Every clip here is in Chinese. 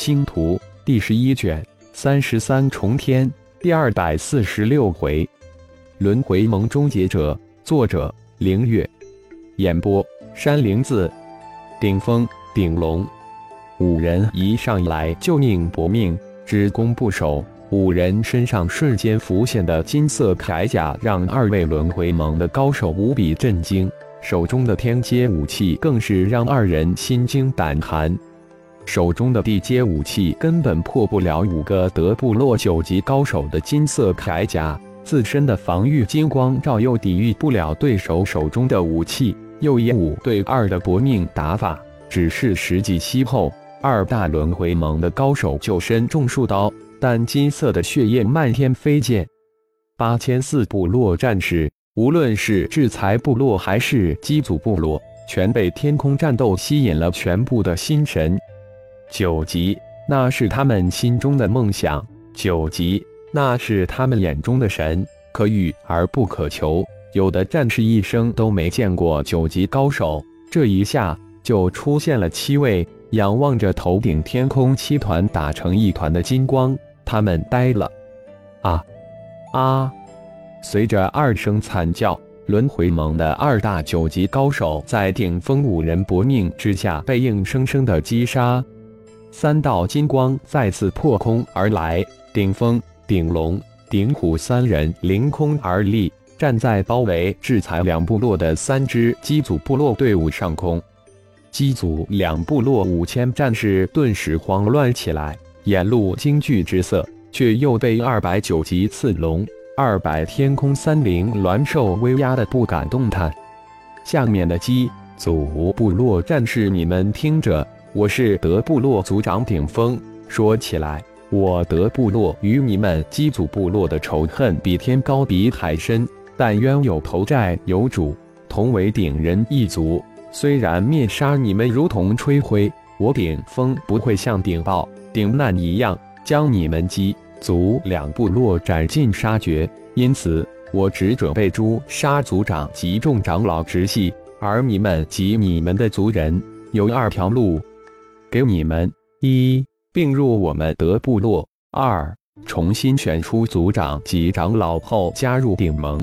星图》第十一卷三十三重天第二百四十六回，轮回盟终结者。作者：凌月。演播：山灵子。顶峰、顶龙五人一上来就宁搏命，只攻不守。五人身上瞬间浮现的金色铠甲，让二位轮回盟的高手无比震惊。手中的天阶武器更是让二人心惊胆寒。手中的地阶武器根本破不了五个德部落九级高手的金色铠甲，自身的防御金光罩又抵御不了对手手中的武器，又以五对二的搏命打法，只是十几息后，二大轮回盟的高手就身中数刀，但金色的血液漫天飞溅。八千四部落战士，无论是制裁部落还是机组部落，全被天空战斗吸引了全部的心神。九级，那是他们心中的梦想；九级，那是他们眼中的神，可遇而不可求。有的战士一生都没见过九级高手，这一下就出现了七位。仰望着头顶天空，七团打成一团的金光，他们呆了。啊啊！随着二声惨叫，轮回盟的二大九级高手在顶峰五人搏命之下被硬生生的击杀。三道金光再次破空而来，顶峰、顶龙、顶虎三人凌空而立，站在包围制裁两部落的三支机组部落队伍上空。机组两部落五千战士顿时慌乱起来，眼露惊惧之色，却又被二百九级刺龙、二百天空三灵鸾兽威压的不敢动弹。下面的机组部落战士，你们听着。我是德部落族长顶峰。说起来，我德部落与你们基祖部落的仇恨比天高比海深，但冤有头债有主，同为顶人一族。虽然灭杀你们如同吹灰，我顶峰不会像顶豹、顶难一样将你们基族两部落斩尽杀绝。因此，我只准备诛杀族长及众长老直系，而你们及你们的族人有二条路。给你们一并入我们德部落，二重新选出族长及长老后加入顶盟。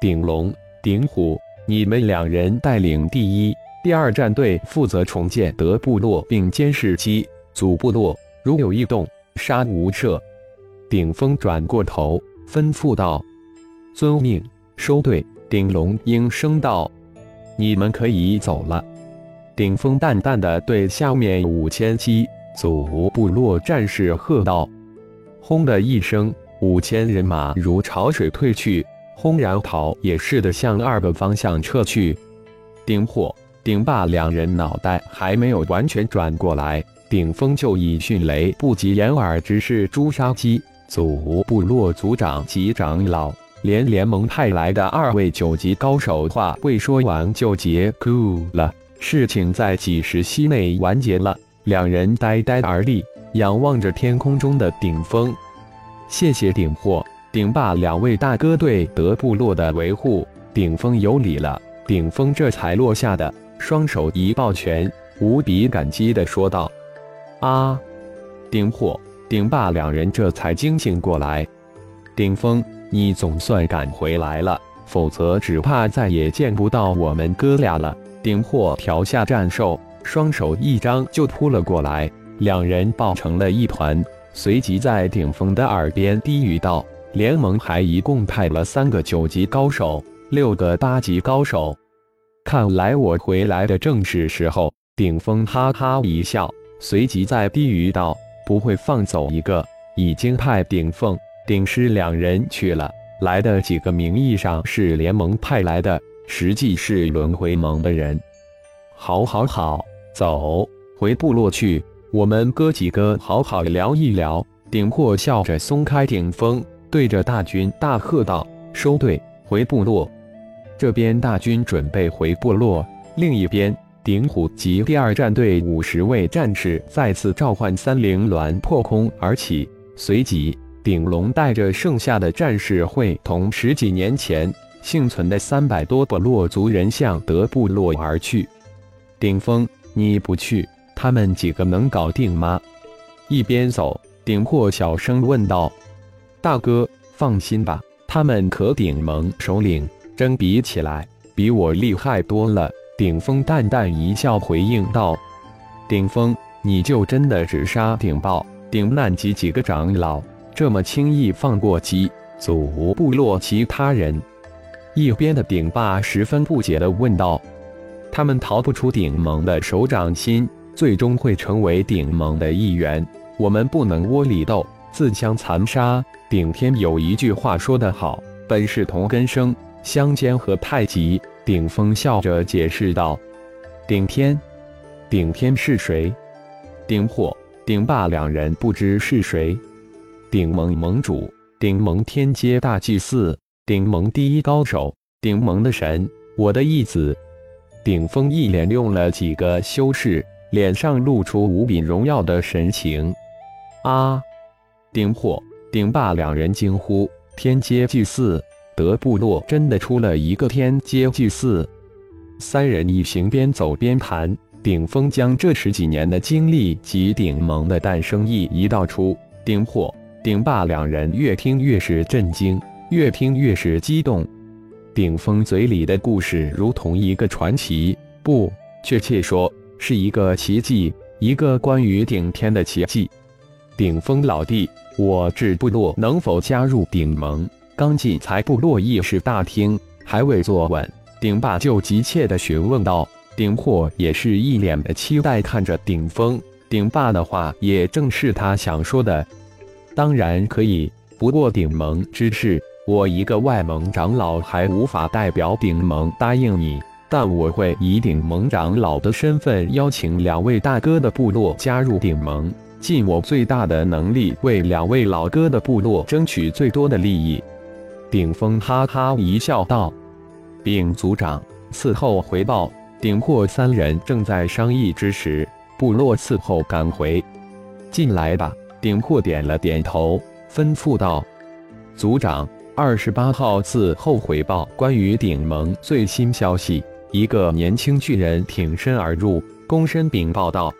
顶龙、顶虎，你们两人带领第一、第二战队负责重建德部落，并监视机组部落，如有异动，杀无赦。顶峰转过头吩咐道：“遵命，收队。”顶龙应声道：“你们可以走了。”顶峰淡淡的对下面五千机组部落战士喝道：“轰的一声，五千人马如潮水退去，轰然逃也似的向二个方向撤去。”顶火、顶霸两人脑袋还没有完全转过来，顶峰就以迅雷不及掩耳之势诛杀机组部落族长及长老，连联盟派来的二位九级高手话未说完就结束了。事情在几时息内完结了，两人呆呆而立，仰望着天空中的顶峰。谢谢顶货、顶霸两位大哥对德部落的维护，顶峰有礼了。顶峰这才落下的双手一抱拳，无比感激地说道：“啊！”顶货、顶霸两人这才惊醒过来。顶峰，你总算赶回来了，否则只怕再也见不到我们哥俩了。顶货调下战兽，双手一张就扑了过来，两人抱成了一团，随即在顶峰的耳边低语道：“联盟还一共派了三个九级高手，六个八级高手，看来我回来的正是时候。”顶峰哈哈一笑，随即在低语道：“不会放走一个，已经派顶凤、顶师两人去了，来的几个名义上是联盟派来的。”实际是轮回盟的人。好，好，好，走回部落去，我们哥几个好好聊一聊。顶破笑着松开顶峰，对着大军大喝道：“收队，回部落！”这边大军准备回部落，另一边，顶虎及第二战队五十位战士再次召唤三灵鸾破空而起，随即顶龙带着剩下的战士会同十几年前。幸存的三百多部落族人向德部落而去。顶峰，你不去，他们几个能搞定吗？一边走，顶破小声问道：“大哥，放心吧，他们可顶盟首领争比起来，比我厉害多了。”顶峰淡淡一笑，回应道：“顶峰，你就真的只杀顶豹、顶难及几个长老，这么轻易放过鸡祖部落其他人？”一边的顶霸十分不解地问道：“他们逃不出顶盟的手掌心，最终会成为顶盟的一员。我们不能窝里斗，自相残杀。”顶天有一句话说得好：“本是同根生，相煎何太急。”顶峰笑着解释道：“顶天，顶天是谁？顶火、顶霸两人不知是谁。顶盟盟主，顶盟天阶大祭司，顶盟第一高手，顶盟的神，我的义子。”顶峰一连用了几个修饰，脸上露出无比荣耀的神情。啊！顶火、顶霸两人惊呼：“天阶祭祀！”德部落真的出了一个天阶祭祀，三人一行边走边谈。顶峰将这十几年的经历及顶盟的诞生意一道出。顶火、顶霸两人越听越是震惊，越听越是激动。顶峰嘴里的故事如同一个传奇，不，确切说是一个奇迹，一个关于顶天的奇迹。顶峰老弟，我至部落能否加入顶盟？刚进财部落议事大厅，还未坐稳，顶霸就急切地询问道：“顶破也是一脸的期待看着顶峰。顶霸的话也正是他想说的，当然可以。不过顶盟之事，我一个外盟长老还无法代表顶盟答应你，但我会以顶盟长老的身份邀请两位大哥的部落加入顶盟，尽我最大的能力为两位老哥的部落争取最多的利益。”顶峰哈哈一笑，道：“禀族长，伺候回报。”顶破三人正在商议之时，部落伺候赶回，进来吧。顶破点了点头，吩咐道：“族长，二十八号自后回报关于顶盟最新消息。”一个年轻巨人挺身而入，躬身禀报道：“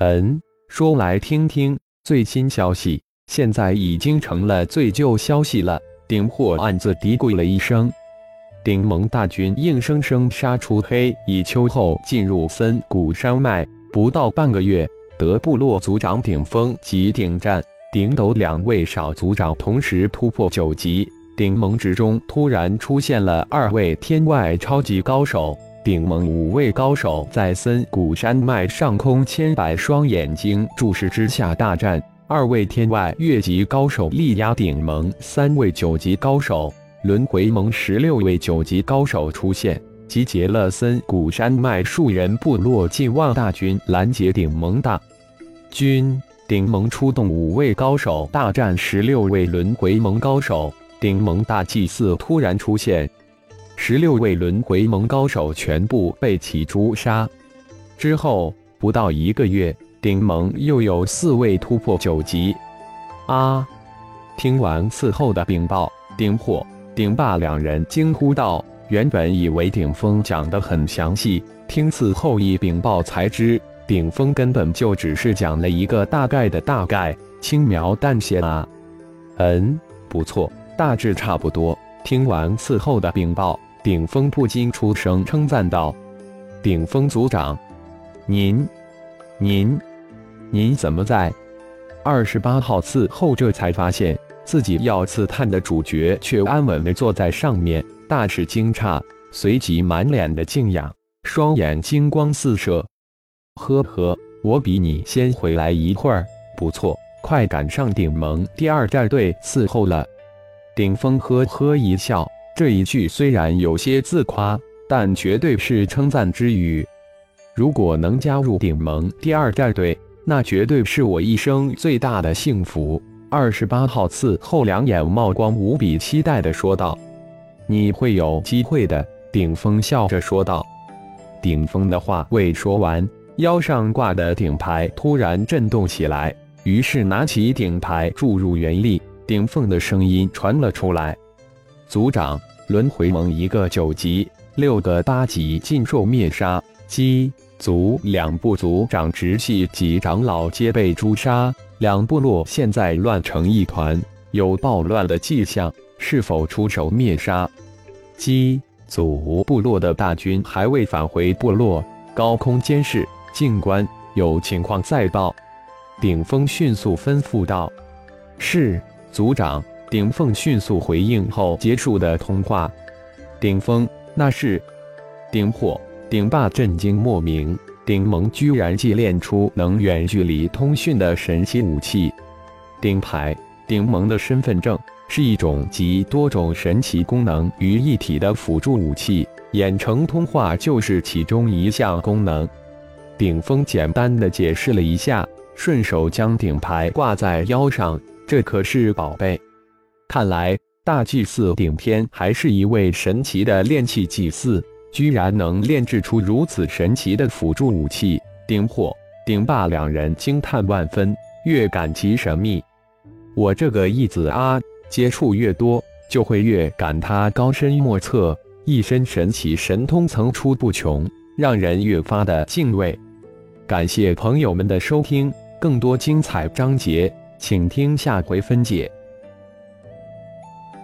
嗯，说来听听。最新消息，现在已经成了最旧消息了。”顶破暗自嘀咕了一声，顶盟大军硬生生杀出黑蚁丘后，进入森谷山脉，不到半个月，德部落族长顶峰及顶战、顶斗两位少族长同时突破九级。顶盟之中突然出现了二位天外超级高手，顶盟五位高手在森谷山脉上空千百双眼睛注视之下大战。二位天外越级高手力压顶盟三位九级高手，轮回盟十六位九级高手出现，集结了森谷山脉数人部落近万大军拦截顶盟大军。顶盟出动五位高手大战十六位轮回盟高手，顶盟大祭司突然出现，十六位轮回盟高手全部被其诛杀。之后不到一个月。顶盟又有四位突破九级，啊！听完伺后的禀报，顶火、顶霸两人惊呼道：“原本以为顶峰讲得很详细，听伺后一禀报才知，顶峰根本就只是讲了一个大概的大概，轻描淡写啊。”嗯，不错，大致差不多。听完伺候的禀报，顶峰不禁出声称赞道：“顶峰族长，您，您。”您怎么在？二十八号伺候这才发现自己要刺探的主角却安稳地坐在上面，大是惊诧，随即满脸的敬仰，双眼金光四射。呵呵，我比你先回来一会儿，不错，快赶上顶盟第二战队伺候了。顶峰呵呵一笑，这一句虽然有些自夸，但绝对是称赞之语。如果能加入顶盟第二战队，那绝对是我一生最大的幸福。二十八号伺候两眼冒光，无比期待的说道：“你会有机会的。”顶峰笑着说道。顶峰的话未说完，腰上挂的顶牌突然震动起来，于是拿起顶牌注入元力，顶峰的声音传了出来：“族长，轮回盟一个九级，六个八级尽受灭杀，鸡族两部族长直系及长老皆被诛杀，两部落现在乱成一团，有暴乱的迹象，是否出手灭杀？鸡族部落的大军还未返回部落，高空监视，静观，有情况再报。顶峰迅速吩咐道：“是，族长。”顶峰迅速回应后结束的通话。顶峰，那是顶火。顶霸震惊莫名，顶盟居然祭炼出能远距离通讯的神奇武器。顶牌，顶盟的身份证是一种集多种神奇功能于一体的辅助武器，远程通话就是其中一项功能。顶峰简单的解释了一下，顺手将顶牌挂在腰上，这可是宝贝。看来大祭司顶天还是一位神奇的炼器祭司，居然能炼制出如此神奇的辅助武器。顶火、顶霸两人惊叹万分，越感其神秘。我这个义子啊，接触越多，就会越感他高深莫测，一身神奇神通层出不穷，让人越发的敬畏。感谢朋友们的收听，更多精彩章节，请听下回分解。